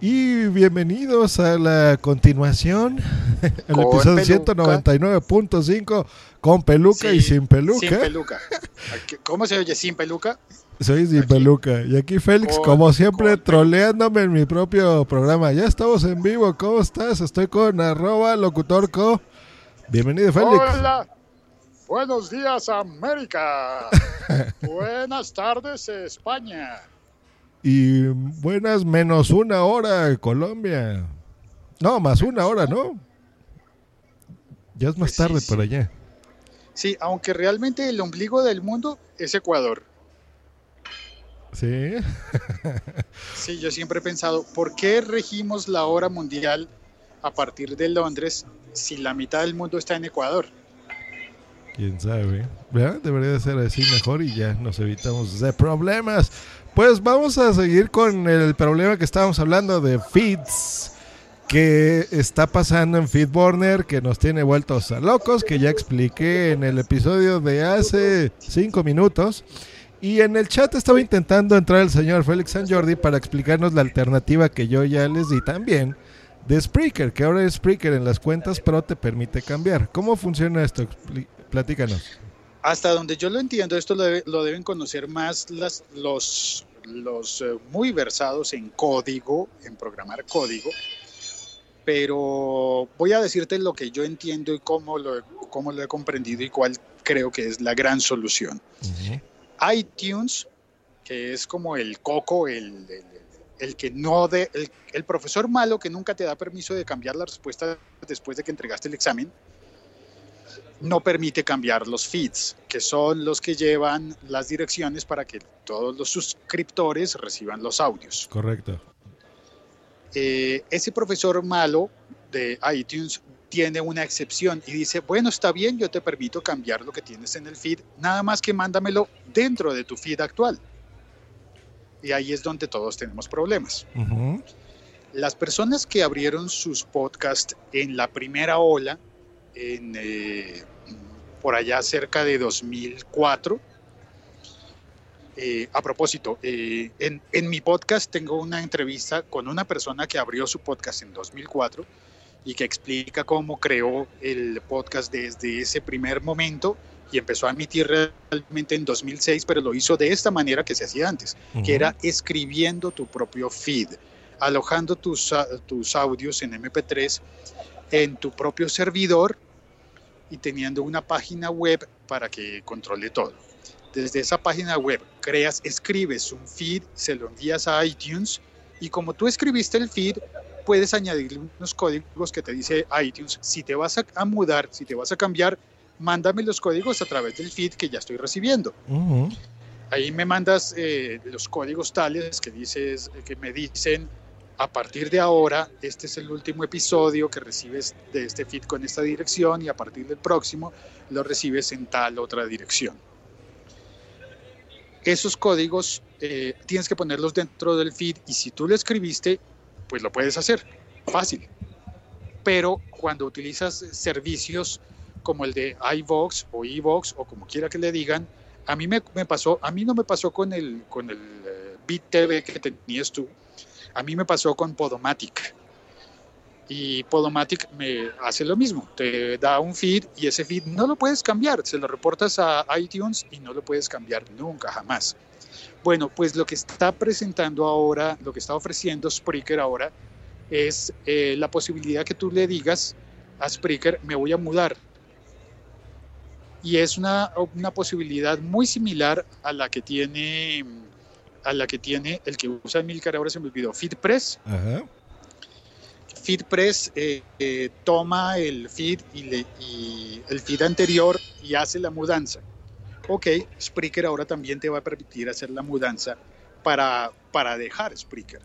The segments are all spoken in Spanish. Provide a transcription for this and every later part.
y bienvenidos a la continuación, el episodio 199.5 con peluca y sin peluca. Sin peluca. ¿Cómo se oye sin peluca? Soy sin peluca. Y aquí Félix, como siempre, troleándome en mi propio programa. Ya estamos en vivo. ¿Cómo estás? Estoy con arroba locutorco. Bienvenido, Félix. Hola. Buenos días, América. Buenas tardes, España. Y buenas menos una hora Colombia. No, más una hora, ¿no? Ya es más pues tarde por allá. Sí, aunque realmente el ombligo del mundo es Ecuador. Sí. sí, yo siempre he pensado, ¿por qué regimos la hora mundial a partir de Londres si la mitad del mundo está en Ecuador? Quién sabe. Debería ser así mejor y ya nos evitamos de problemas. Pues vamos a seguir con el problema que estábamos hablando de feeds que está pasando en Feedburner, que nos tiene vueltos a locos, que ya expliqué en el episodio de hace cinco minutos. Y en el chat estaba intentando entrar el señor Félix San Jordi para explicarnos la alternativa que yo ya les di también de Spreaker, que ahora Spreaker en las cuentas Pro te permite cambiar. ¿Cómo funciona esto? Platícanos. Hasta donde yo lo entiendo, esto lo, deben conocer más las, los, los eh, muy versados en código, en programar código, pero voy a decirte lo que yo entiendo y cómo lo, cómo lo he comprendido y cuál creo que es la gran solución. iTunes, que es como el coco, el, el, que no de, el, el profesor malo que nunca te da permiso de cambiar la respuesta después de que entregaste el examen, no permite cambiar los feeds, que son los que llevan las direcciones para que todos los suscriptores reciban los audios. Correcto. Eh, ese profesor malo de iTunes tiene una excepción y dice, bueno, está bien, yo te permito cambiar lo que tienes en el feed, nada más que mándamelo dentro de tu feed actual. Y ahí es donde todos tenemos problemas. Las personas que abrieron sus podcasts en la primera ola, en, eh, por allá cerca de 2004. Eh, a propósito, eh, en, en, mi podcast tengo una entrevista con una persona que abrió su podcast en 2004 y que explica cómo creó el podcast desde ese primer momento y empezó a emitir realmente en 2006, pero lo hizo de esta manera que se hacía antes, que era escribiendo tu propio feed, alojando tus, tus audios en MP3 en tu propio servidor y teniendo una página web para que controle todo. Desde esa página web creas, escribes un feed, se lo envías a iTunes y como tú escribiste el feed, puedes añadirle unos códigos que te dice iTunes. Si te vas a, mudar, si te vas a cambiar, mándame los códigos a través del feed que ya estoy recibiendo. Ahí me mandas eh, los códigos tales que, dices, que me dicen a partir de ahora, este es el último episodio que recibes de este feed con esta dirección y a partir del próximo lo recibes en tal otra dirección. Esos códigos eh, tienes que ponerlos dentro del feed y si tú lo escribiste, pues lo puedes hacer, fácil. Pero cuando utilizas servicios como el de iVox o iVox o como quiera que le digan, a mí me, pasó, a mí no me pasó con el, con el eh, BitTV que tenías tú, a mí me pasó con Podomatic. Y Podomatic me hace lo mismo, te da un feed y ese feed no lo puedes cambiar, se lo reportas a iTunes y no lo puedes cambiar nunca, jamás. Bueno, pues lo que está presentando ahora, lo que está ofreciendo Spreaker ahora, es eh, la posibilidad que tú le digas a Spreaker, me voy a mudar. Y es una, una posibilidad muy similar a la que tiene a la que tiene el que usa Milcar, ahora se me olvidó, FeedPress. FeedPress eh, eh, toma el feed y, le, y, el feed anterior y hace la mudanza. Ok, Spreaker ahora también te va a permitir hacer la mudanza para, para dejar Spreaker.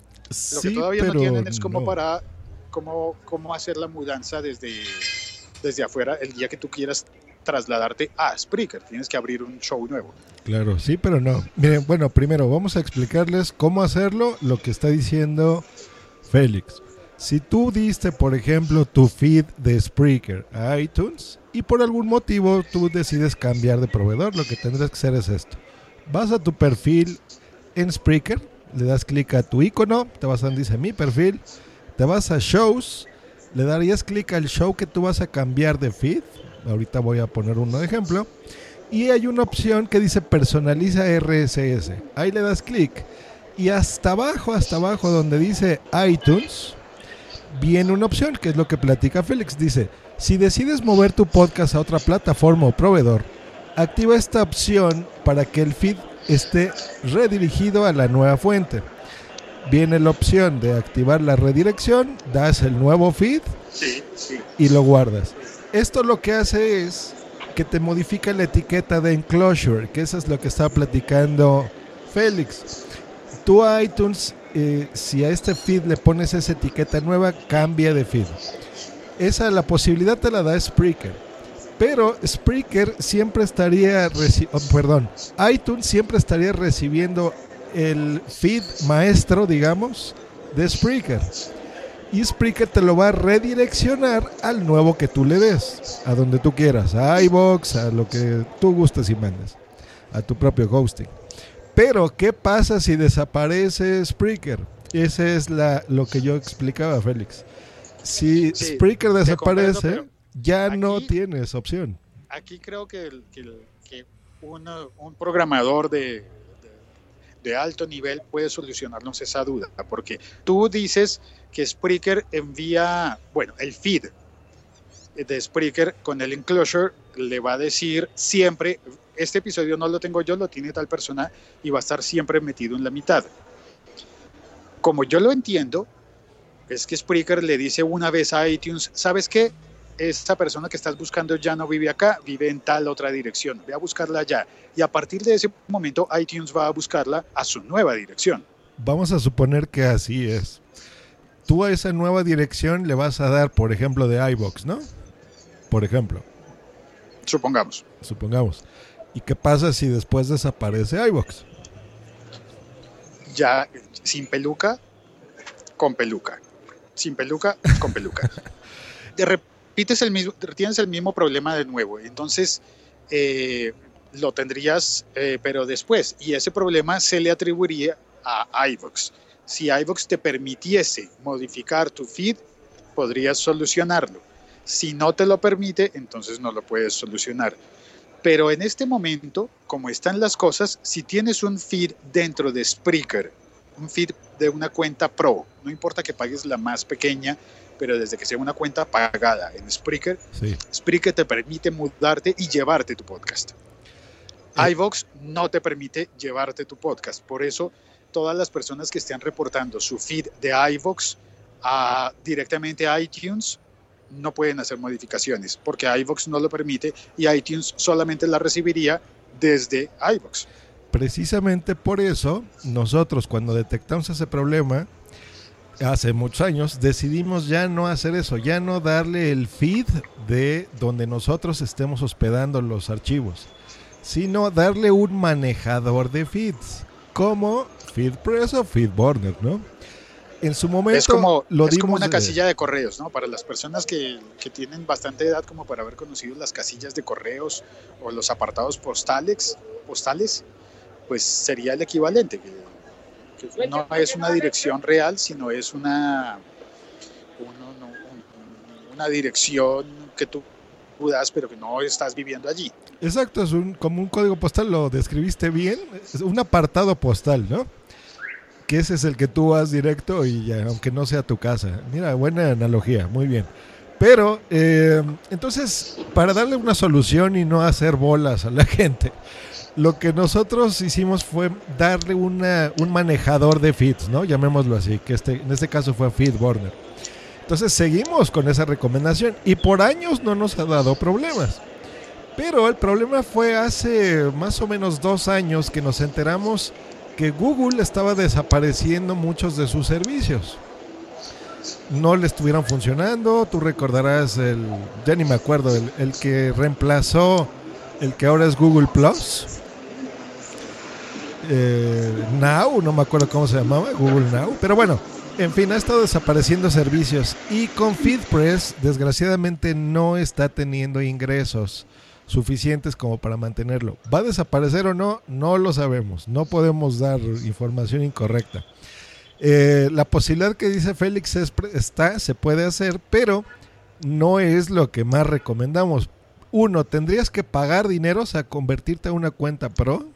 Lo que todavía no tienen es como para cómo, cómo hacer la mudanza desde, desde afuera el día que tú quieras trasladarte a Spreaker. Tienes que abrir un show nuevo. Claro, sí, pero no. Miren, bueno, primero vamos a explicarles cómo hacerlo, lo que está diciendo Félix. Si tú diste, por ejemplo, tu feed de Spreaker a iTunes y por algún motivo tú decides cambiar de proveedor, lo que tendrás que hacer es esto. Vas a tu perfil en Spreaker, le das clic a tu icono, te vas a donde dice mi perfil, te vas a shows, le darías clic al show que tú vas a cambiar de feed. Ahorita voy a poner uno de ejemplo. Y hay una opción que dice personaliza RSS. Ahí le das clic. Y hasta abajo, hasta abajo donde dice iTunes, viene una opción, que es lo que platica Félix. Dice, si decides mover tu podcast a otra plataforma o proveedor, activa esta opción para que el feed esté redirigido a la nueva fuente. Viene la opción de activar la redirección, das el nuevo feed y lo guardas. Esto lo que hace es que te modifica la etiqueta de enclosure, que eso es lo que estaba platicando Félix. Tú a iTunes eh, si a este feed le pones esa etiqueta nueva, cambia de feed. Esa la posibilidad te la da Spreaker. Pero Spreaker siempre estaría, oh, perdón, iTunes siempre estaría recibiendo el feed maestro, digamos, de Spreaker. Y Spreaker te lo va a redireccionar al nuevo que tú le des, a donde tú quieras, a iBox, a lo que tú gustes y mandes, a tu propio hosting. Pero, ¿qué pasa si desaparece Spreaker? Ese es la, lo que yo explicaba, Félix. Si Spreaker desaparece, ya no tienes opción. Aquí creo que, un programador de, de, alto nivel puede solucionarnos esa duda, porque tú dices que Spreaker envía, bueno, el feed de Spreaker con el enclosure le va a decir siempre este episodio no lo tengo yo, lo tiene tal persona y va a estar siempre metido en la mitad. Como yo lo entiendo, es que Spreaker le dice una vez a iTunes, ¿sabes qué? Esta persona que estás buscando ya no vive acá, vive en tal otra dirección, ve a buscarla allá. Y a partir de ese momento iTunes va a buscarla a su nueva dirección. Vamos a suponer que así es. Tú a esa nueva dirección le vas a dar, por ejemplo, de iBox, ¿no? Por ejemplo. Supongamos. Supongamos. ¿Y qué pasa si después desaparece iVox? Ya sin peluca, con peluca. Sin peluca, con peluca. Te el mismo, tienes el mismo problema de nuevo. Entonces, eh, lo tendrías, eh, pero después. Y ese problema se le atribuiría a iVox. Si iVox te permitiese modificar tu feed, podrías solucionarlo. Si no te lo permite, entonces no lo puedes solucionar. Pero en este momento, como están las cosas, si tienes un feed dentro de Spreaker, un feed de una cuenta pro, no importa que pagues la más pequeña, pero desde que sea una cuenta pagada en Spreaker, Spreaker te permite mudarte y llevarte tu podcast. Eh. iVox no te permite llevarte tu podcast. Por eso, todas las personas que estén reportando su feed de iVox a, directamente a iTunes no pueden hacer modificaciones porque iVox no lo permite y iTunes solamente la recibiría desde iVox. Precisamente por eso, nosotros cuando detectamos ese problema, hace muchos años, decidimos ya no hacer eso, ya no darle el feed de donde nosotros estemos hospedando los archivos, sino darle un manejador de feeds, como FeedPress o FeedBurner, ¿no? en su momento es como, lo es como una casilla de correos, ¿no? Para las personas que, que, tienen bastante edad como para haber conocido las casillas de correos o los apartados postales, postales pues sería el equivalente, que, no es una dirección real, sino es una, una dirección que tú das, pero que no estás viviendo allí. Exacto, es como un código postal, lo describiste bien, es un apartado postal, ¿no? que ese es el que tú vas directo y aunque no sea tu casa. Mira, buena analogía, muy bien. Pero, eh, entonces, para darle una solución y no hacer bolas a la gente, lo que nosotros hicimos fue darle una, un manejador de feeds, ¿no? Llamémoslo así, que este, en este caso fue FeedBurner. Entonces seguimos con esa recomendación y por años no nos ha dado problemas. Pero el problema fue hace más o menos dos años que nos enteramos que Google estaba desapareciendo muchos de sus servicios. No le estuvieran funcionando. Tú recordarás el, ya ni me acuerdo, el, el que reemplazó el que ahora es Google Plus. Eh, Now, no me acuerdo cómo se llamaba, Google Now. Pero bueno, en fin, ha estado desapareciendo servicios. Y con FeedPress, desgraciadamente, no está teniendo ingresos suficientes como para mantenerlo. ¿Va a desaparecer o no? No lo sabemos. No podemos dar información incorrecta. Eh, la posibilidad que dice Félix está, se puede hacer, pero no es lo que más recomendamos. Uno, tendrías que pagar dinero, sea, convertirte a una cuenta pro.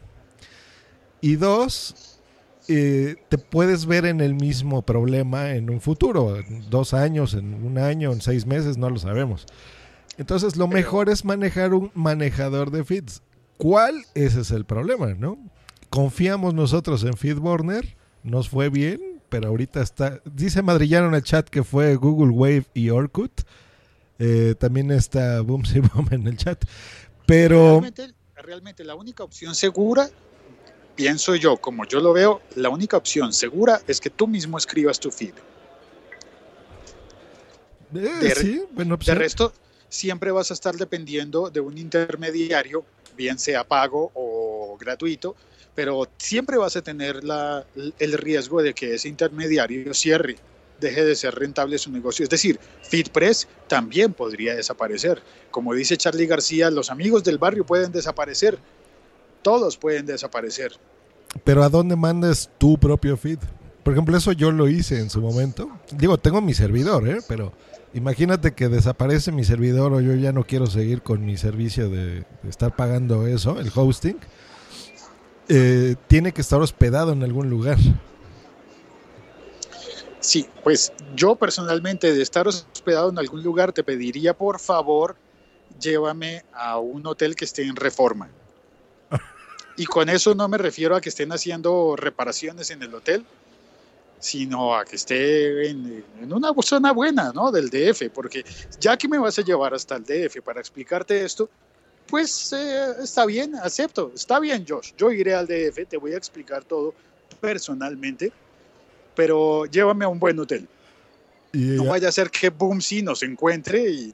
Y dos, eh, te puedes ver en el mismo problema en un futuro, en dos años, en un año, en seis meses, no lo sabemos. Entonces, lo mejor es manejar un manejador de feeds. ¿Cuál? Ese es el problema, ¿no? Confiamos nosotros en FeedBurner, nos fue bien, pero ahorita está. Dice Madrillano en el chat que fue Google Wave y Orkut. Eh, también está Boomsy Boom en el chat. Pero. Realmente, realmente la única opción segura pienso yo, como yo lo veo, la única opción segura es que tú mismo escribas tu feed. Eh, de, sí, bueno, de resto, siempre vas a estar dependiendo de un intermediario, bien sea pago o gratuito, pero siempre vas a tener la, el riesgo de que ese intermediario cierre, deje de ser rentable su negocio. Es decir, FeedPress también podría desaparecer. Como dice Charlie García, los amigos del barrio pueden desaparecer, todos pueden desaparecer. Pero ¿a dónde mandas tu propio feed? Por ejemplo, eso yo lo hice en su momento. Digo, tengo mi servidor, ¿eh? Pero imagínate que desaparece mi servidor o yo ya no quiero seguir con mi servicio de, estar pagando eso, el hosting. Eh, tiene que estar hospedado en algún lugar. Sí, pues yo personalmente de estar hospedado en algún lugar te pediría por favor llévame a un hotel que esté en reforma. Y con eso no me refiero a que estén haciendo reparaciones en el hotel, sino a que esté en, una zona buena, ¿no? Del DF, porque ya que me vas a llevar hasta el DF para explicarte esto, pues eh, está bien, acepto, está bien, Josh, yo iré al DF, te voy a explicar todo personalmente, pero llévame a un buen hotel. no vaya a ser que Boom sí nos encuentre y,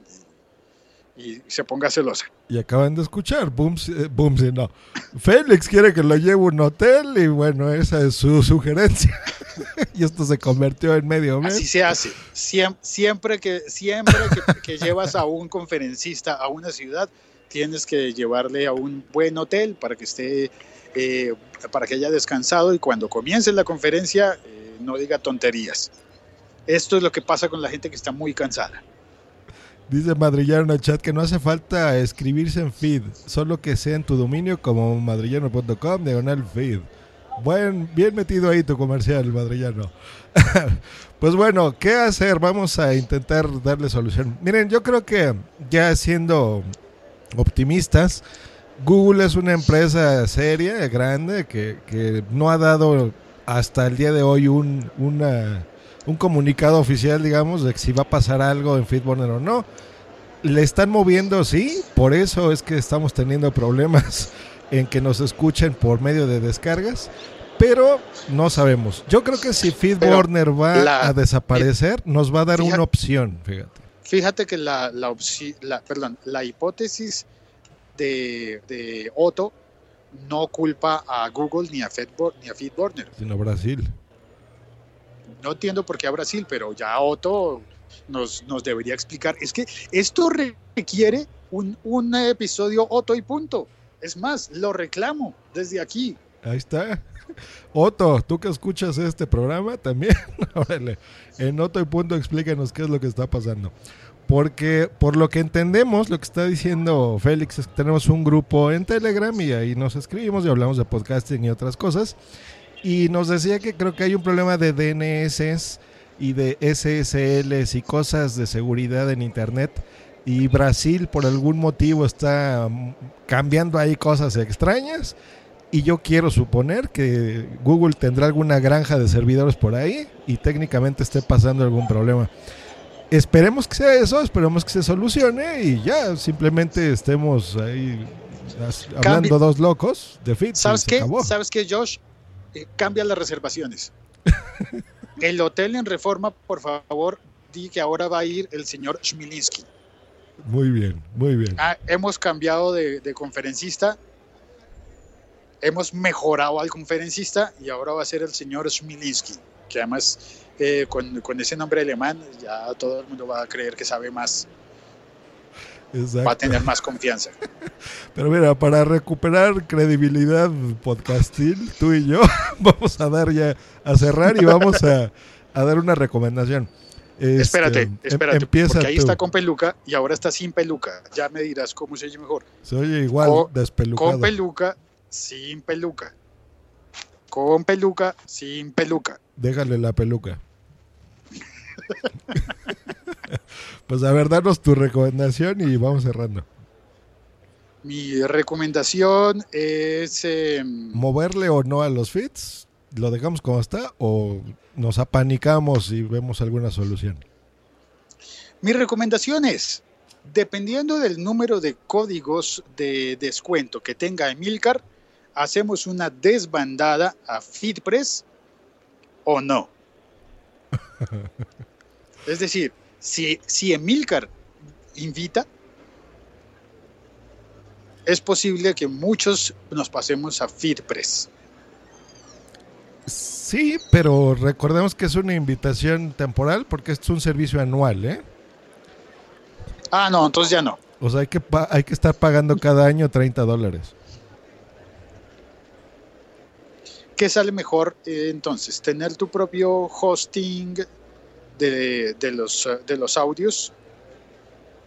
y se ponga celosa. Y acaban de escuchar, Boom, eh, no. Félix quiere que lo lleve a un hotel y bueno, esa es su sugerencia. y esto se convirtió en medio mes. Así se hace. siempre que, siempre que, llevas a un conferencista a una ciudad, tienes que llevarle a un buen hotel para que esté, eh, para que haya descansado y cuando comience la conferencia eh, no diga tonterías. Esto es lo que pasa con la gente que está muy cansada. Dice Madrillano en el chat que no hace falta escribirse en feed, solo que sea en tu dominio como madrillano.com, diagonal feed. Buen, bien metido ahí tu comercial, Madrillano. pues bueno, ¿qué hacer? Vamos a intentar darle solución. Miren, yo creo que ya siendo optimistas, Google es una empresa seria, grande, que, que no ha dado hasta el día de hoy un, una un comunicado oficial, digamos, de si va a pasar algo en FeedBurner o no. Le están moviendo, sí, por eso es que estamos teniendo problemas en que nos escuchen por medio de descargas, pero no sabemos. Yo creo que si FeedBurner va a desaparecer, nos va a dar una opción, fíjate. Fíjate que la, la, la, perdón, la hipótesis de, de Otto no culpa a Google ni a, ni a FeedBurner. Sino Brasil no entiendo por qué a Brasil, pero ya Otto nos, nos debería explicar. Es que esto requiere un, un episodio Otto y punto. Es más, lo reclamo desde aquí. Ahí está. Otto, tú que escuchas este programa también, órale, en Otto y punto explícanos qué es lo que está pasando. Porque por lo que entendemos, lo que está diciendo Félix es que tenemos un grupo en Telegram y ahí nos escribimos y hablamos de podcasting y otras cosas. Y nos decía que creo que hay un problema de DNS y de SSLs y cosas de seguridad en Internet. Y Brasil por algún motivo está cambiando ahí cosas extrañas. Y yo quiero suponer que Google tendrá alguna granja de servidores por ahí y técnicamente esté pasando algún problema. Esperemos que sea eso, esperemos que se solucione y ya simplemente estemos ahí hablando dos locos de fit. ¿Sabes qué? ¿Sabes qué, Josh? Eh, cambia las reservaciones. el hotel en Reforma, por favor, di que ahora va a ir el señor Schmilinski. Muy bien, muy bien. Ah, hemos cambiado de, de, conferencista, hemos mejorado al conferencista y ahora va a ser el señor Schmilinski, que además eh, con, con, ese nombre alemán ya todo el mundo va a creer que sabe más. Exacto. Va a tener más confianza. Pero mira, para recuperar credibilidad podcastil, tú y yo vamos a dar ya a cerrar y vamos a, a dar una recomendación. Este, espérate, espérate, empieza porque ahí tú. está con peluca y ahora está sin peluca. Ya me dirás cómo se oye mejor. Se oye igual, con, despelucado. Con peluca, sin peluca. Con peluca, sin peluca. Déjale la peluca. pues a ver, danos tu recomendación y vamos cerrando. Mi recomendación es... Eh, ¿Moverle o no a los fits? ¿Lo dejamos como está o nos apanicamos y vemos alguna solución? Mi recomendación es, dependiendo del número de códigos de descuento que tenga Emilcar, hacemos una desbandada a FitPress o no. es decir, si, si Emilcar invita, es posible que muchos nos pasemos a FitPress. Sí, pero recordemos que es una invitación temporal porque es un servicio anual, ¿eh? Ah, no, entonces ya no. O sea, hay que, hay que estar pagando cada año 30 dólares. ¿Qué sale mejor eh, entonces? ¿Tener tu propio hosting de, de, los, de los audios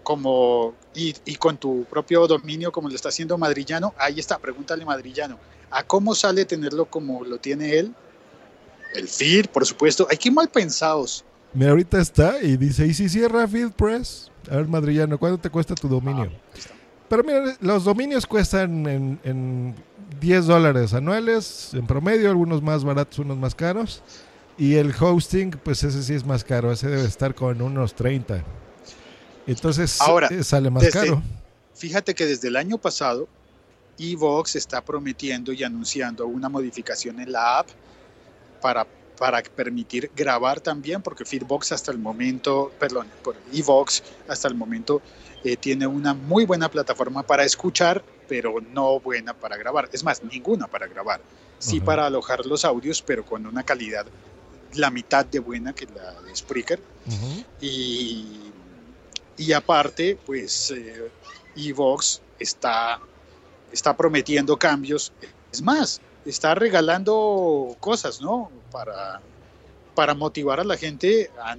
como y, y, con tu propio dominio como lo está haciendo Madrillano? Ahí está, pregúntale Madrillano. ¿A cómo sale tenerlo como lo tiene él? El feed, por supuesto. Hay que mal pensados. Mira, ahorita está y dice, ¿y si cierra FeedPress? A ver, Madrillano, ¿cuánto te cuesta tu dominio? Ah, Pero mira, los dominios cuestan en, en 10 dólares anuales, en promedio, algunos más baratos, unos más caros. Y el hosting, pues ese sí es más caro, ese debe estar con unos 30. Entonces Ahora, eh, sale más desde, caro. Fíjate que desde el año pasado, Evox está prometiendo y anunciando una modificación en la app para, para permitir grabar también, porque Feedbox hasta el momento, perdón, por Evox hasta el momento eh, tiene una muy buena plataforma para escuchar, pero no buena para grabar. Es más, ninguna para grabar. Sí uh -huh. para alojar los audios, pero con una calidad la mitad de buena que la de Spreaker. Uh -huh. y, y, aparte, pues eh, Evox está, está prometiendo cambios. Es más, está regalando cosas, ¿no? Para, para motivar a la gente a,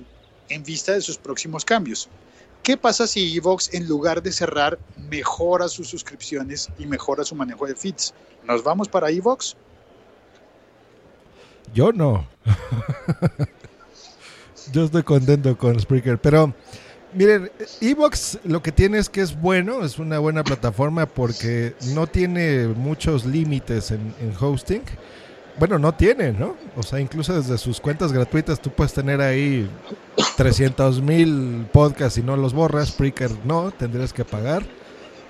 en vista de sus próximos cambios. ¿Qué pasa si Evox, en lugar de cerrar, mejora sus suscripciones y mejora su manejo de feeds? ¿Nos vamos para Evox? Yo no. Yo estoy contento con Spreaker, pero miren, Evox lo que tiene es que es bueno, es una buena plataforma porque no tiene muchos límites en, hosting. Bueno, no tiene, ¿no? O sea, incluso desde sus cuentas gratuitas tú puedes tener ahí 300 mil podcasts y no los borras. Spreaker no, tendrías que pagar.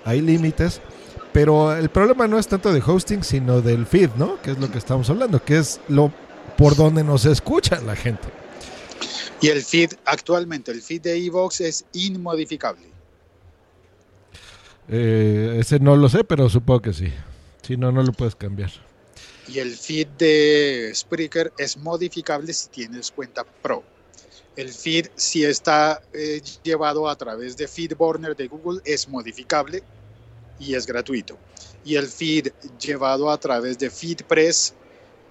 Hay límites. Pero el problema no es tanto de hosting, sino del feed, ¿no? Que es lo que estamos hablando, que es lo por donde nos escucha la gente. Y el feed, actualmente, el feed de Evox es inmodificable. Eh, ese no lo sé, pero supongo que sí. Si no, no lo puedes cambiar. Y el feed de Spreaker es modificable si tienes cuenta Pro. El feed, si está eh, llevado a través de FeedBurner de Google, es modificable y es gratuito. Y el feed llevado a través de FeedPress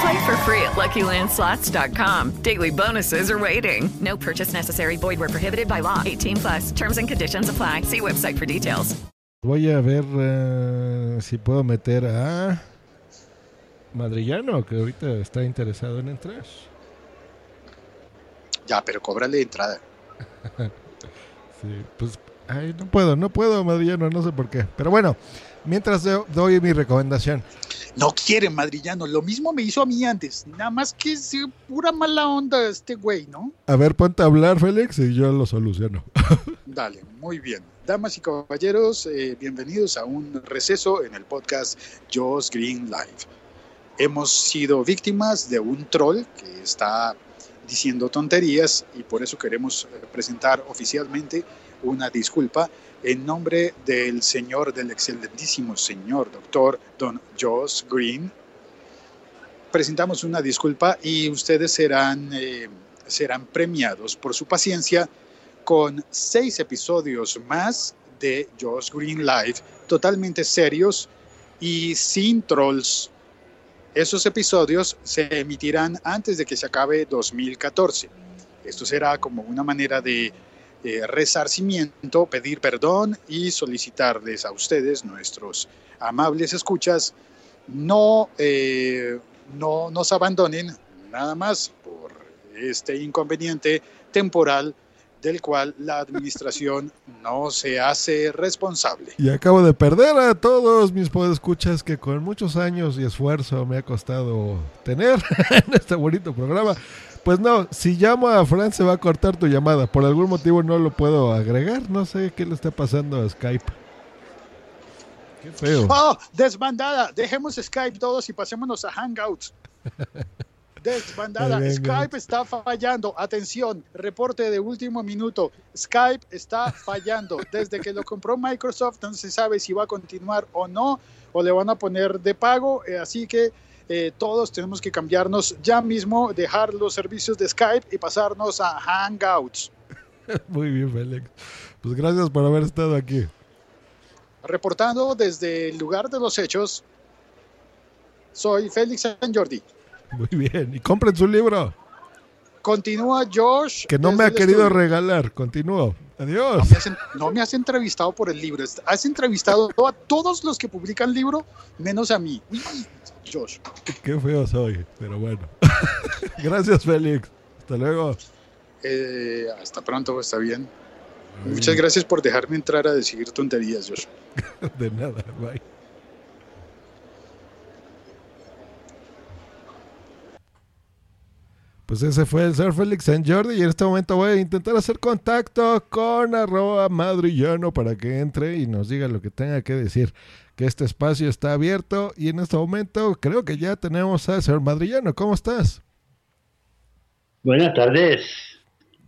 Play for free at LuckyLandSlots.com. Daily bonuses are waiting. No purchase necessary. Void were prohibited by law. 18 plus. Terms and conditions apply. See website for details. Voy a ver uh, si puedo meter a Madrillano, que ahorita está interesado en entrar. Ya, pero cóbrale entrada. Sí, pues ay, no puedo, no puedo, madrillano, no sé por qué. Pero bueno, mientras do- doy mi recomendación. No quiere madrillano. Lo mismo me hizo a mí antes. Nada más que es eh, pura mala onda este güey, ¿no? A ver, ponte a hablar, Félix, y yo lo soluciono. Dale, muy bien. Damas y caballeros, eh, bienvenidos a un receso en el podcast Joss Green Live. Hemos sido víctimas de un troll que está diciendo tonterías y por eso queremos eh, presentar oficialmente una disculpa en nombre del señor, del excelentísimo señor doctor Don Joss Green. Presentamos una disculpa y ustedes serán, eh, serán premiados por su paciencia con seis episodios más de Josh Green Live, totalmente serios y sin trolls. Esos episodios se emitirán antes de que se acabe 2014. Esto será como una manera de eh, resarcimiento, pedir perdón y solicitarles a ustedes, nuestros amables escuchas, no, eh, no nos abandonen nada más por este inconveniente temporal del cual la administración no se hace responsable. Y acabo de perder a todos mis podescuchas que con muchos años y esfuerzo me ha costado tener en este bonito programa. Pues no, si llamo a Fran se va a cortar tu llamada. Por algún motivo no lo puedo agregar. No sé qué le está pasando a Skype. Qué feo. ¡Oh! Desbandada. Dejemos Skype todos y pasémonos a Hangouts. Desbandada. Skype está fallando. Atención, reporte de último minuto. Skype está fallando. Desde que lo compró Microsoft no se sabe si va a continuar o no, o le van a poner de pago. eh, así que eh, todos tenemos que cambiarnos ya mismo, dejar los servicios de Skype y pasarnos a Hangouts. Muy bien, Félix. Pues gracias por haber estado aquí. Reportando desde el lugar de los hechos, soy Félix San Jordi. Muy bien. Y compren su libro, Continúa Josh. que no me ha querido estudio. regalar. Continúo. Adiós. No me, has, no me has entrevistado por el libro. Has entrevistado a todos los que publican libro, menos a mí. Josh. Qué feo soy, pero bueno. gracias, Félix. Hasta luego. Eh, hasta pronto, está bien. Muchas gracias por dejarme entrar a decir tonterías, Josh. De nada, bye. Pues ese fue el Sir Félix San Jordi y en este momento voy a intentar hacer contacto con arroba madrillano para que entre y nos diga lo que tenga que decir. Que este espacio está abierto y en este momento creo que ya tenemos al señor madrillano. ¿Cómo estás? Buenas tardes.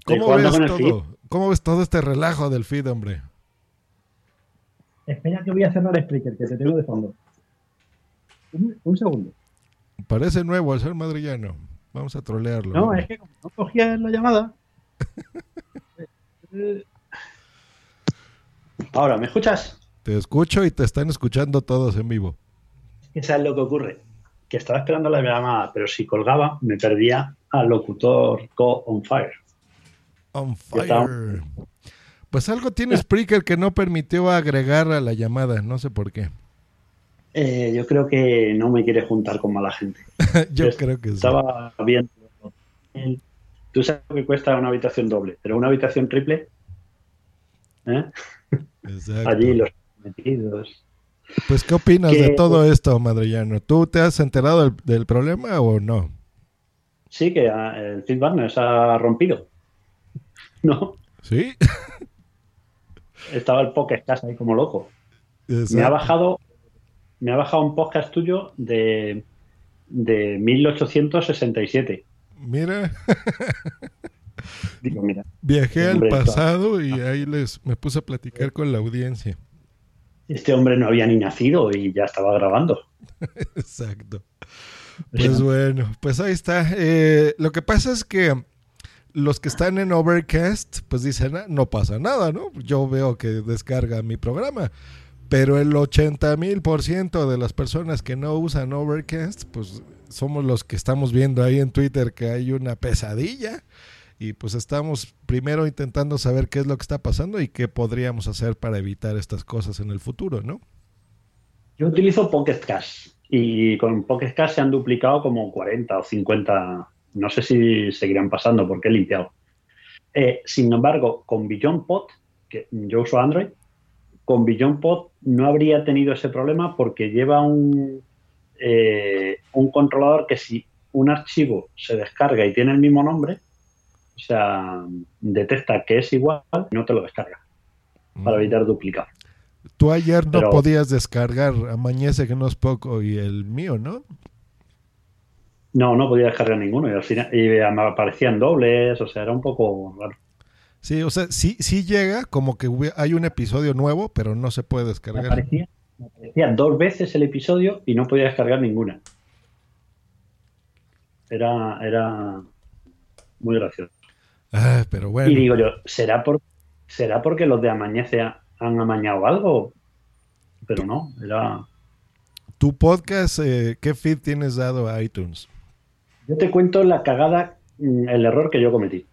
¿Cómo ves el feed. todo? ¿Cómo ves todo este relajo del feed, hombre? Espera que voy a cerrar Spreaker, que te tengo de fondo. Un, un segundo. Parece nuevo el ser madrillano. Vamos a trolearlo. No, es que como no cogía la llamada. eh, Ahora, ¿me escuchas? Te escucho y te están escuchando todos en vivo. Que sabes lo que ocurre. Que estaba esperando la llamada, pero si colgaba, me perdía al locutor Go on Fire. On fire. Pues algo tiene Spreaker que no permitió agregar a la llamada. No sé por qué. Eh, yo creo que no me quiere juntar con mala gente. Yo creo que sí. Estaba viendo. Tú sabes lo que cuesta una habitación doble, pero una habitación triple. ¿eh? Exacto. Allí los metidos. Pues, ¿qué opinas que- de todo esto, madrillano? ¿Tú te has enterado del, del problema o no? Sí, que ah, el feedback nos ha rompido. No, Sí. estaba el podcast ahí como loco. Me ha bajado, me ha bajado un podcast tuyo de, de 1867. Mira, Digo, mira, viajé al pasado y ahí les me puse a platicar con la audiencia. este hombre no había ni nacido y ya estaba grabando. Exacto. Pues bueno, pues ahí está. Eh, lo que pasa es que los que están en Overcast, pues dicen, "Ah, no pasa nada, ¿no? Yo veo que descarga mi programa. Pero el 80 mil por ciento de las personas que no usan Overcast, pues somos los que estamos viendo ahí en Twitter que hay una pesadilla. Y pues estamos primero intentando saber qué es lo que está pasando y qué podríamos hacer para evitar estas cosas en el futuro, ¿no? Yo utilizo Pocket Cash y con Pocket Cash se han duplicado como 40 o 50. No sé si seguirán pasando porque he limpiado. Eh, sin embargo, con Beyond que yo uso Android, con Beyond Pod no habría tenido ese problema porque lleva un, eh, un controlador que si un archivo se descarga y tiene el mismo nombre, o sea, detecta que es igual no te lo descarga para Mm. evitar duplicar. Tú ayer no Pero- podías descargar Amañece que no es poco y el mío, ¿no? No, no podía descargar ninguno y al final y me aparecían dobles, o sea, era un poco raro. Sí, o sea, sí, sí llega como que hay un episodio nuevo, pero no se puede Me descargar. aparecía, me aparecía dos veces el episodio y no podía descargar ninguna. Era, era muy gracioso. Ah, pero bueno. Y digo yo, ¿será, por, ¿será porque los de Amañece ha- han amañado algo? Pero no, era... Tu podcast, eh, ¿qué feed tienes dado a iTunes? Yo te cuento la cagada, mm, el error que yo cometí.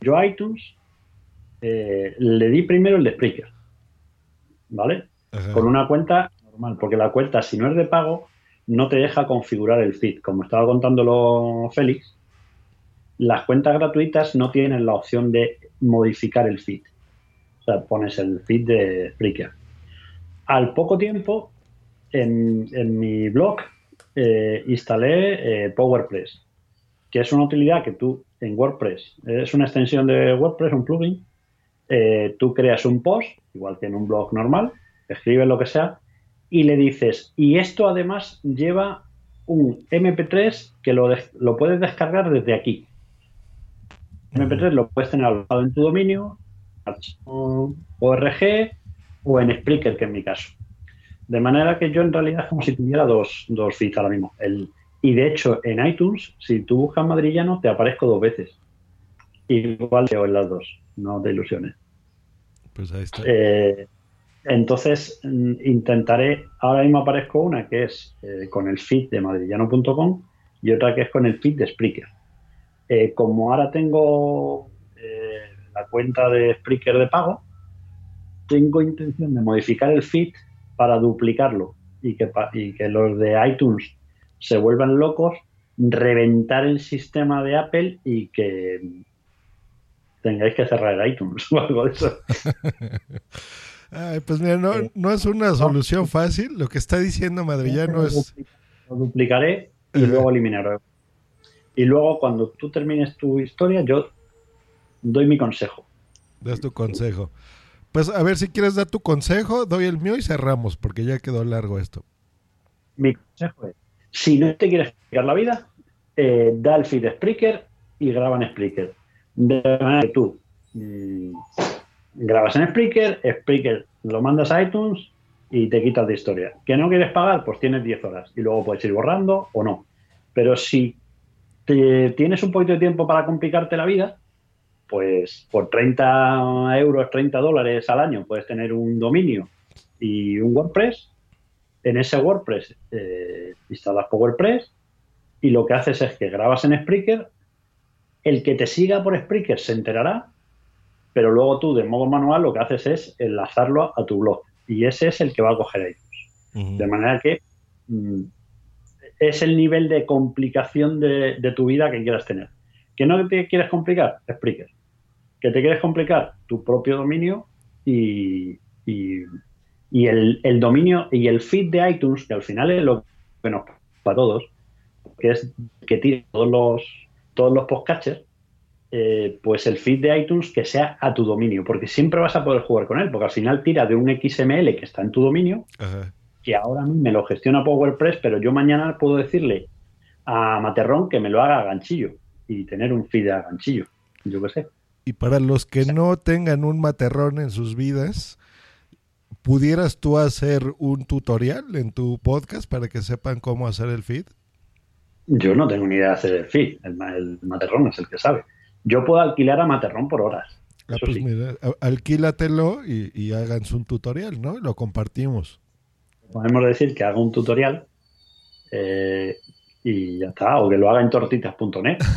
Yo a iTunes eh, le di primero el de Spreaker, ¿vale? Ajá. Con una cuenta normal, porque la cuenta, si no es de pago, no te deja configurar el feed. Como estaba contándolo Félix, las cuentas gratuitas no tienen la opción de modificar el feed. O sea, pones el feed de Spreaker. Al poco tiempo, en, en mi blog, eh, instalé eh, PowerPress, que es una utilidad que tú en WordPress, es una extensión de WordPress, un plugin, eh, tú creas un post, igual que en un blog normal, escribes lo que sea, y le dices, y esto además lleva un MP3 que lo, des- lo puedes descargar desde aquí. MP3 lo puedes tener alojado en tu dominio, ORG o en Spreaker, que es mi caso. De manera que yo en realidad es como si tuviera dos, dos feeds ahora mismo. Y de hecho, en iTunes, si tú buscas madrillano, te aparezco dos veces. Igual leo en las dos, no te ilusiones. Pues ahí está. Eh, entonces, mm, intentaré, ahora mismo aparezco una que es eh, con el feed de madrillano.com y otra que es con el feed de Spreaker. Eh, como ahora tengo la cuenta de Spreaker de pago, tengo intención de modificar el feed para duplicarlo que, y que los de iTunes se vuelvan locos, reventar el sistema de Apple y que tengáis que cerrar el iTunes o algo de eso. Ay, pues mira, no, Eh, no es una solución fácil. Lo que está diciendo Madrillano es... Lo duplicaré y luego eliminaré. Y luego cuando tú termines tu historia, yo doy mi consejo. Das tu consejo. Pues a ver si quieres dar tu consejo, doy el mío y cerramos, porque ya quedó largo esto. Mi consejo es, si no te quieres explicar la vida, eh, da el feed Spreaker y graba en Spreaker. De manera que tú mm, grabas en Spreaker, Spreaker lo mandas a iTunes y te quitas de historia. ¿Que no quieres pagar? Pues tienes 10 horas y luego puedes ir borrando o no. Pero si tienes un poquito de tiempo para complicarte la vida, pues por 30 euros, 30 dólares al año puedes tener un dominio y un WordPress. En ese WordPress eh, instalas PowerPress y lo que haces es que grabas en Spreaker. El que te siga por Spreaker se enterará, pero luego tú de modo manual lo que haces es enlazarlo a tu blog y ese es el que va a coger iTunes. De manera que mm, es el nivel de complicación de, de tu vida que quieras tener. ¿Que no te quieres complicar? Spreaker. ¿Que te quieres complicar? Tu propio dominio y, y- y el, el dominio y el feed de iTunes, que al final es lo que nos pasa a todos, que es que tire todos los, todos los podcatchers, eh, pues el feed de iTunes que sea a tu dominio, porque siempre vas a poder jugar con él, porque al final tira de un XML que está en tu dominio, Ajá. que ahora a mí me lo gestiona PowerPress, pero yo mañana puedo decirle a Materrón que me lo haga a ganchillo y tener un feed a ganchillo. Yo qué sé. Y para los que no tengan un materrón en sus vidas, ¿pudieras tú hacer un tutorial en tu podcast para que sepan cómo hacer el feed? Yo no tengo ni idea de hacer el feed. El, el Materrón es el que sabe. Yo puedo alquilar a Materrón por horas. Ah, pues sí. mira, alquílatelo y, y háganse un tutorial, ¿no? Y lo compartimos. Podemos decir que haga un tutorial eh, y ya está. O que lo haga en tortitas.net.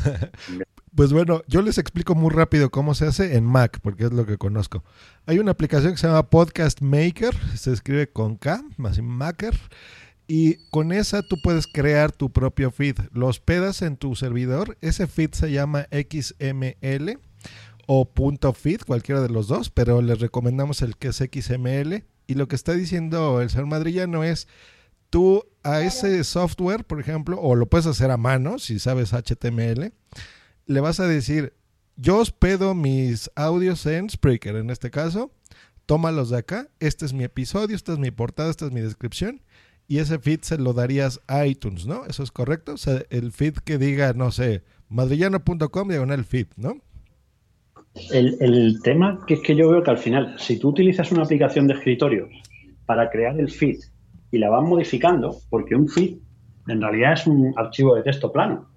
Pues bueno, yo les explico muy rápido cómo se hace en Mac, porque es lo que conozco. Hay una aplicación que se llama Podcast Maker, se escribe con K, más Maker, y con esa tú puedes crear tu propio feed. Lo hospedas en tu servidor, ese feed se llama XML, o punto .feed, cualquiera de los dos, pero les recomendamos el que es XML. Y lo que está diciendo el señor madrillano es, tú a ese software, por ejemplo, o lo puedes hacer a mano, si sabes HTML, le vas a decir, yo hospedo mis audios en Spreaker, en este caso, tómalos de acá, este es mi episodio, esta es mi portada, esta es mi descripción, y ese feed se lo darías a iTunes, ¿no? ¿Eso es correcto? O sea, el feed que diga, no sé, madrillano.com diagonal feed, ¿no? El, el, tema que es que yo veo que al final, si tú utilizas una aplicación de escritorio para crear el feed y la vas modificando, porque un feed en realidad es un archivo de texto plano.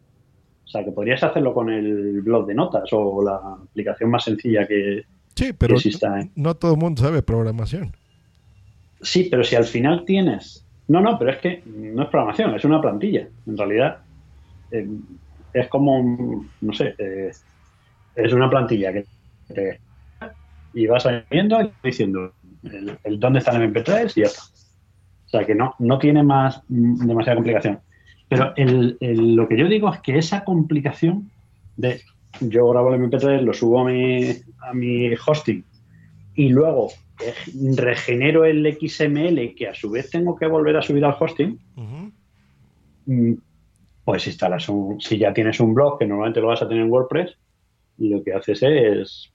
O sea, que podrías hacerlo con el blog de notas o la aplicación más sencilla que, sí, pero que exista. ¿eh? No todo el mundo sabe programación. Sí, pero si al final tienes... No, no, pero es que no es programación, es una plantilla. En realidad, eh, es como, no sé, eh, es una plantilla que te, y vas viendo y diciendo el, dónde está el MP3 y ya está. O sea que no, no tiene más demasiada complicación. Pero lo que yo digo es que esa complicación de yo grabo el MP3, lo subo a mi, a mi hosting y luego regenero el XML que a su vez tengo que volver a subir al hosting, uh -huh. pues instalas un, si ya tienes un blog que normalmente lo vas a tener en WordPress, lo que haces es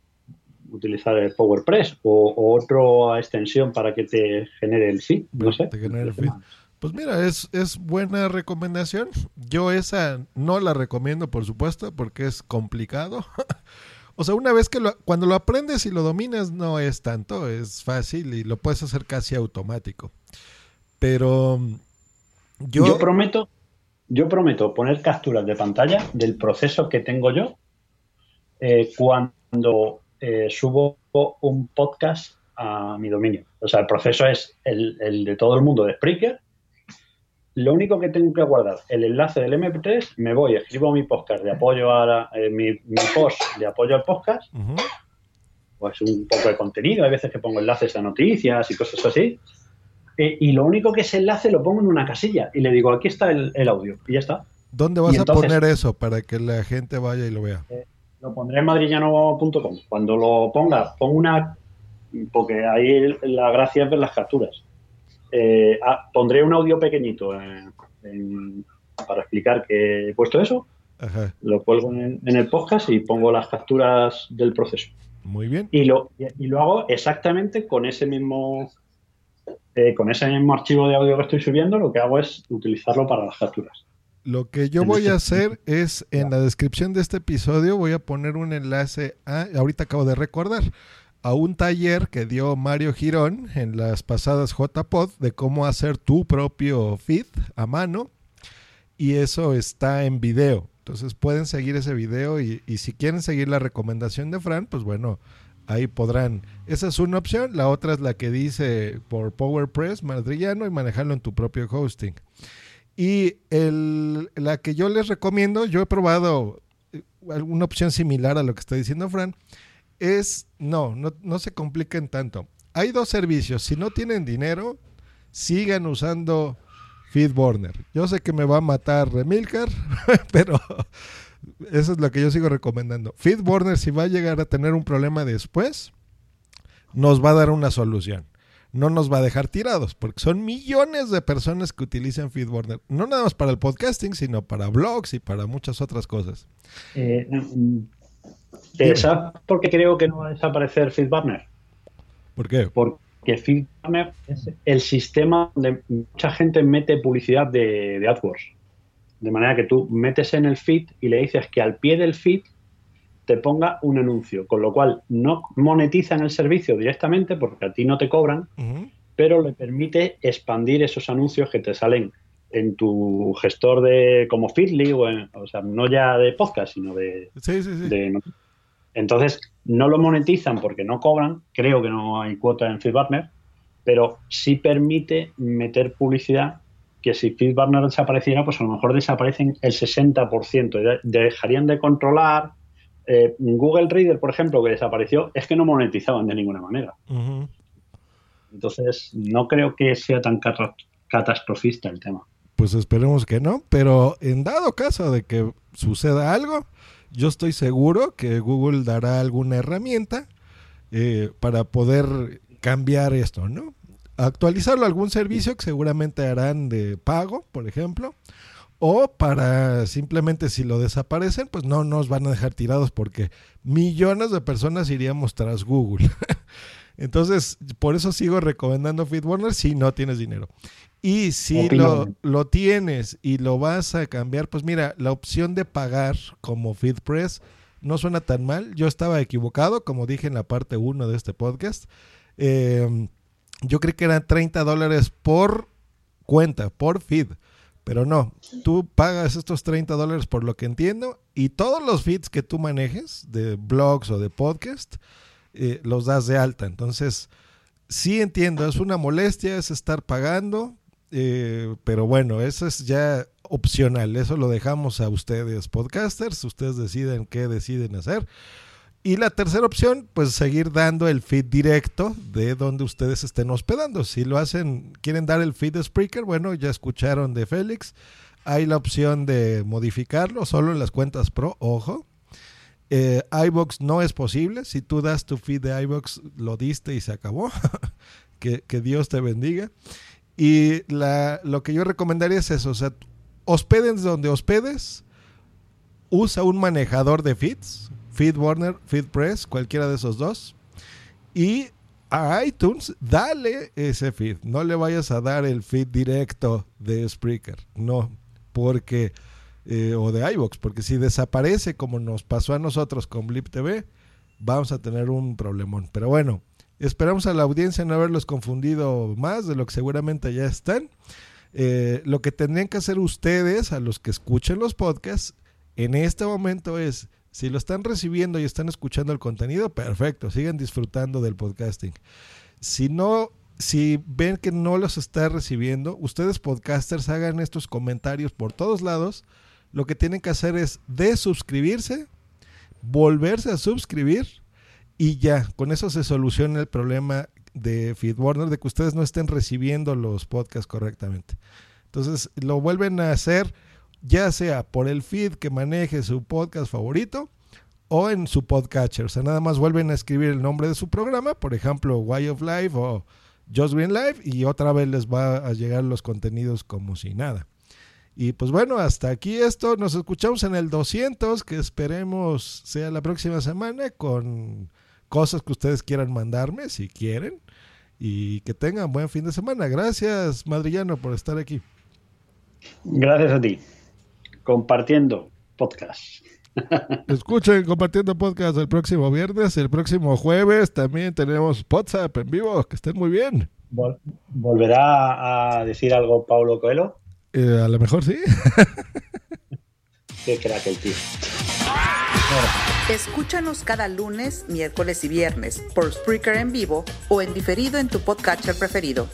utilizar el PowerPress o, o otra extensión para que te genere el feed, no sé. Te genere el feed. Pues mira, es, es buena recomendación. Yo esa no la recomiendo, por supuesto, porque es complicado. o sea, una vez que lo, cuando lo aprendes y lo dominas no es tanto, es fácil y lo puedes hacer casi automático. Pero yo... yo prometo, yo prometo poner capturas de pantalla del proceso que tengo yo eh, cuando eh, subo un podcast a mi dominio. O sea, el proceso es el, el, de todo el mundo de Spreaker. Lo único que tengo que guardar, el enlace del MP3, me voy, escribo mi podcast de apoyo a la, eh, mi, mi, post de apoyo al podcast, uh -huh. pues un poco de contenido, hay veces que pongo enlaces a noticias y cosas así, eh, y lo único que ese enlace lo pongo en una casilla y le digo, aquí está el, el audio, y ya está. ¿Dónde vas entonces, a poner eso para que la gente vaya y lo vea? Eh, lo pondré en madrillano.com. Cuando lo ponga, pongo una. Porque ahí la gracia es ver las capturas. Eh, ah, pondré un audio pequeñito en, en, para explicar que he puesto eso. Ajá. Lo cuelgo en, en, el podcast y pongo las capturas del proceso. Muy bien. Y lo, y lo hago exactamente con ese mismo. Eh, con ese mismo archivo de audio que estoy subiendo, lo que hago es utilizarlo para las capturas. Lo que yo voy a hacer es en la descripción de este episodio voy a poner un enlace a, ahorita acabo de recordar, a un taller que dio Mario Girón en las pasadas JPod de cómo hacer tu propio feed a mano y eso está en video. Entonces pueden seguir ese video y, si quieren seguir la recomendación de Fran, pues bueno, ahí podrán. Esa es una opción. La otra es la que dice por PowerPress madrillano y manejarlo en tu propio hosting. Y la que yo les recomiendo, yo he probado alguna opción similar a lo que está diciendo Fran, es, no, no, no se compliquen tanto. Hay dos servicios, si no tienen dinero, sigan usando FeedBurner. Yo sé que me va a matar Remilcar, pero eso es lo que yo sigo recomendando. FeedBurner, si va a llegar a tener un problema después, nos va a dar una solución no nos va a dejar tirados, porque son millones de personas que utilizan FeedBurner, no nada más para el podcasting, sino para blogs y para muchas otras cosas. Eh, ¿Sabes por qué creo que no va a desaparecer FeedBurner? ¿Por qué? Porque FeedBurner es el sistema donde mucha gente mete publicidad de, de AdWords. De manera que tú metes en el feed y le dices que al pie del feed te ponga un anuncio, con lo cual no monetizan el servicio directamente porque a ti no te cobran, uh -huh. pero le permite expandir esos anuncios que te salen en tu gestor de como Feedly, o, en, o sea, no ya de podcast, sino de, sí, sí, sí. de, Entonces, no lo monetizan porque no cobran, creo que no hay cuota en FeedBurner, pero sí permite meter publicidad que si FeedBurner desapareciera, pues a lo mejor desaparecen el 60%, dejarían de controlar eh, Google Reader, por ejemplo, que desapareció, es que no monetizaban de ninguna manera. Uh -huh. Entonces, no creo que sea tan catastrofista el tema. Pues esperemos que no, pero en dado caso de que suceda algo, yo estoy seguro que Google dará alguna herramienta eh, para poder cambiar esto, ¿no? Actualizarlo a algún servicio que seguramente harán de pago, por ejemplo, o para simplemente si lo desaparecen, pues no nos van a dejar tirados porque millones de personas iríamos tras Google. Entonces, por eso sigo recomendando FeedBurner si no tienes dinero. Y si lo, lo, tienes y lo vas a cambiar, pues mira, la opción de pagar como FeedPress no suena tan mal. Yo estaba equivocado, como dije en la parte 1 de este podcast. Em, yo creí que eran 30 dólares por cuenta, por feed. Pero no, tú pagas estos 30 dólares por lo que entiendo y todos los feeds que tú manejes de blogs o de podcast eh, los das de alta. Entonces, sí entiendo, es una molestia, es estar pagando, eh, pero bueno, eso es ya opcional, eso lo dejamos a ustedes podcasters, ustedes deciden qué deciden hacer. Y la tercera opción, pues seguir dando el feed directo de donde ustedes estén hospedando. Si lo hacen, quieren dar el feed de Spreaker, bueno, ya escucharon de Félix. Hay la opción de modificarlo solo en las cuentas Pro, ojo. Eh, iBox no es posible. Si tú das tu feed de iBox, lo diste y se acabó. que, Dios te bendiga. Y lo que yo recomendaría es eso. O sea, hospeden donde hospedes. Usa un manejador de feeds FeedBurner, FeedPress, cualquiera de esos dos. Y a iTunes, dale ese feed. No le vayas a dar el feed directo de Spreaker. No, porque. Eh, o de iBox, porque si desaparece como nos pasó a nosotros con Blip TV, vamos a tener un problemón. Pero bueno, esperamos a la audiencia no haberlos confundido más de lo que seguramente ya están. Eh, lo que tendrían que hacer ustedes, a los que escuchen los podcasts, en este momento es si lo están recibiendo y están escuchando el contenido, perfecto, sigan disfrutando del podcasting. Si no, si ven que no los está recibiendo, ustedes podcasters hagan estos comentarios por todos lados. Lo que tienen que hacer es desuscribirse, volverse a suscribir y ya, con eso se soluciona el problema de FeedBurner de que ustedes no estén recibiendo los podcasts correctamente. Entonces lo vuelven a hacer ya sea por el feed que maneje su podcast favorito o en su podcatcher. O sea, nada más vuelven a escribir el nombre de su programa, por ejemplo, Why of Life o Just Green Life, y otra vez les va a llegar los contenidos como si nada. Y pues bueno, hasta aquí esto. Nos escuchamos en el 200, que esperemos sea la próxima semana con cosas que ustedes quieran mandarme, si quieren. Y que tengan buen fin de semana. Gracias, Madrillano, por estar aquí. Gracias a ti compartiendo podcast. Escuchen compartiendo podcast el próximo viernes, el próximo jueves también tenemos WhatsApp en vivo, que estén muy bien. ¿Volverá a decir algo Paulo Coelho? Eh, a lo mejor sí. Qué crack el tío. Escúchanos cada lunes, miércoles y viernes por Spreaker en vivo o en diferido en tu podcatcher preferido.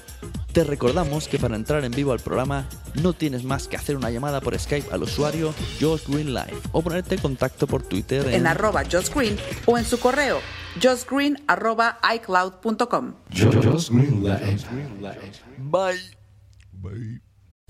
Te recordamos que para entrar en vivo al programa no tienes más que hacer una llamada por Skype al usuario Josh Green Live o ponerte en contacto por Twitter en, arroba Josh Green o en su correo joshgreen arroba icloud.com. Bye. Bye.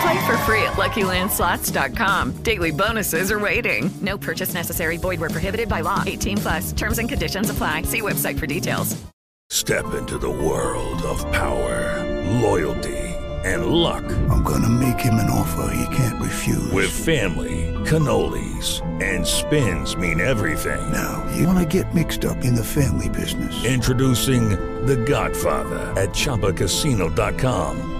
Play for free at LuckyLandSlots.com. Daily bonuses are waiting. No purchase necessary. Void where prohibited by law. 18 plus. Terms and conditions apply. See website for details. Step into the world of power, loyalty, and luck. I'm gonna make him an offer he can't refuse. With family cannolis, and spins mean everything. Now, you want to get mixed up in the family business. Introducing The Godfather at Choppacasino.com.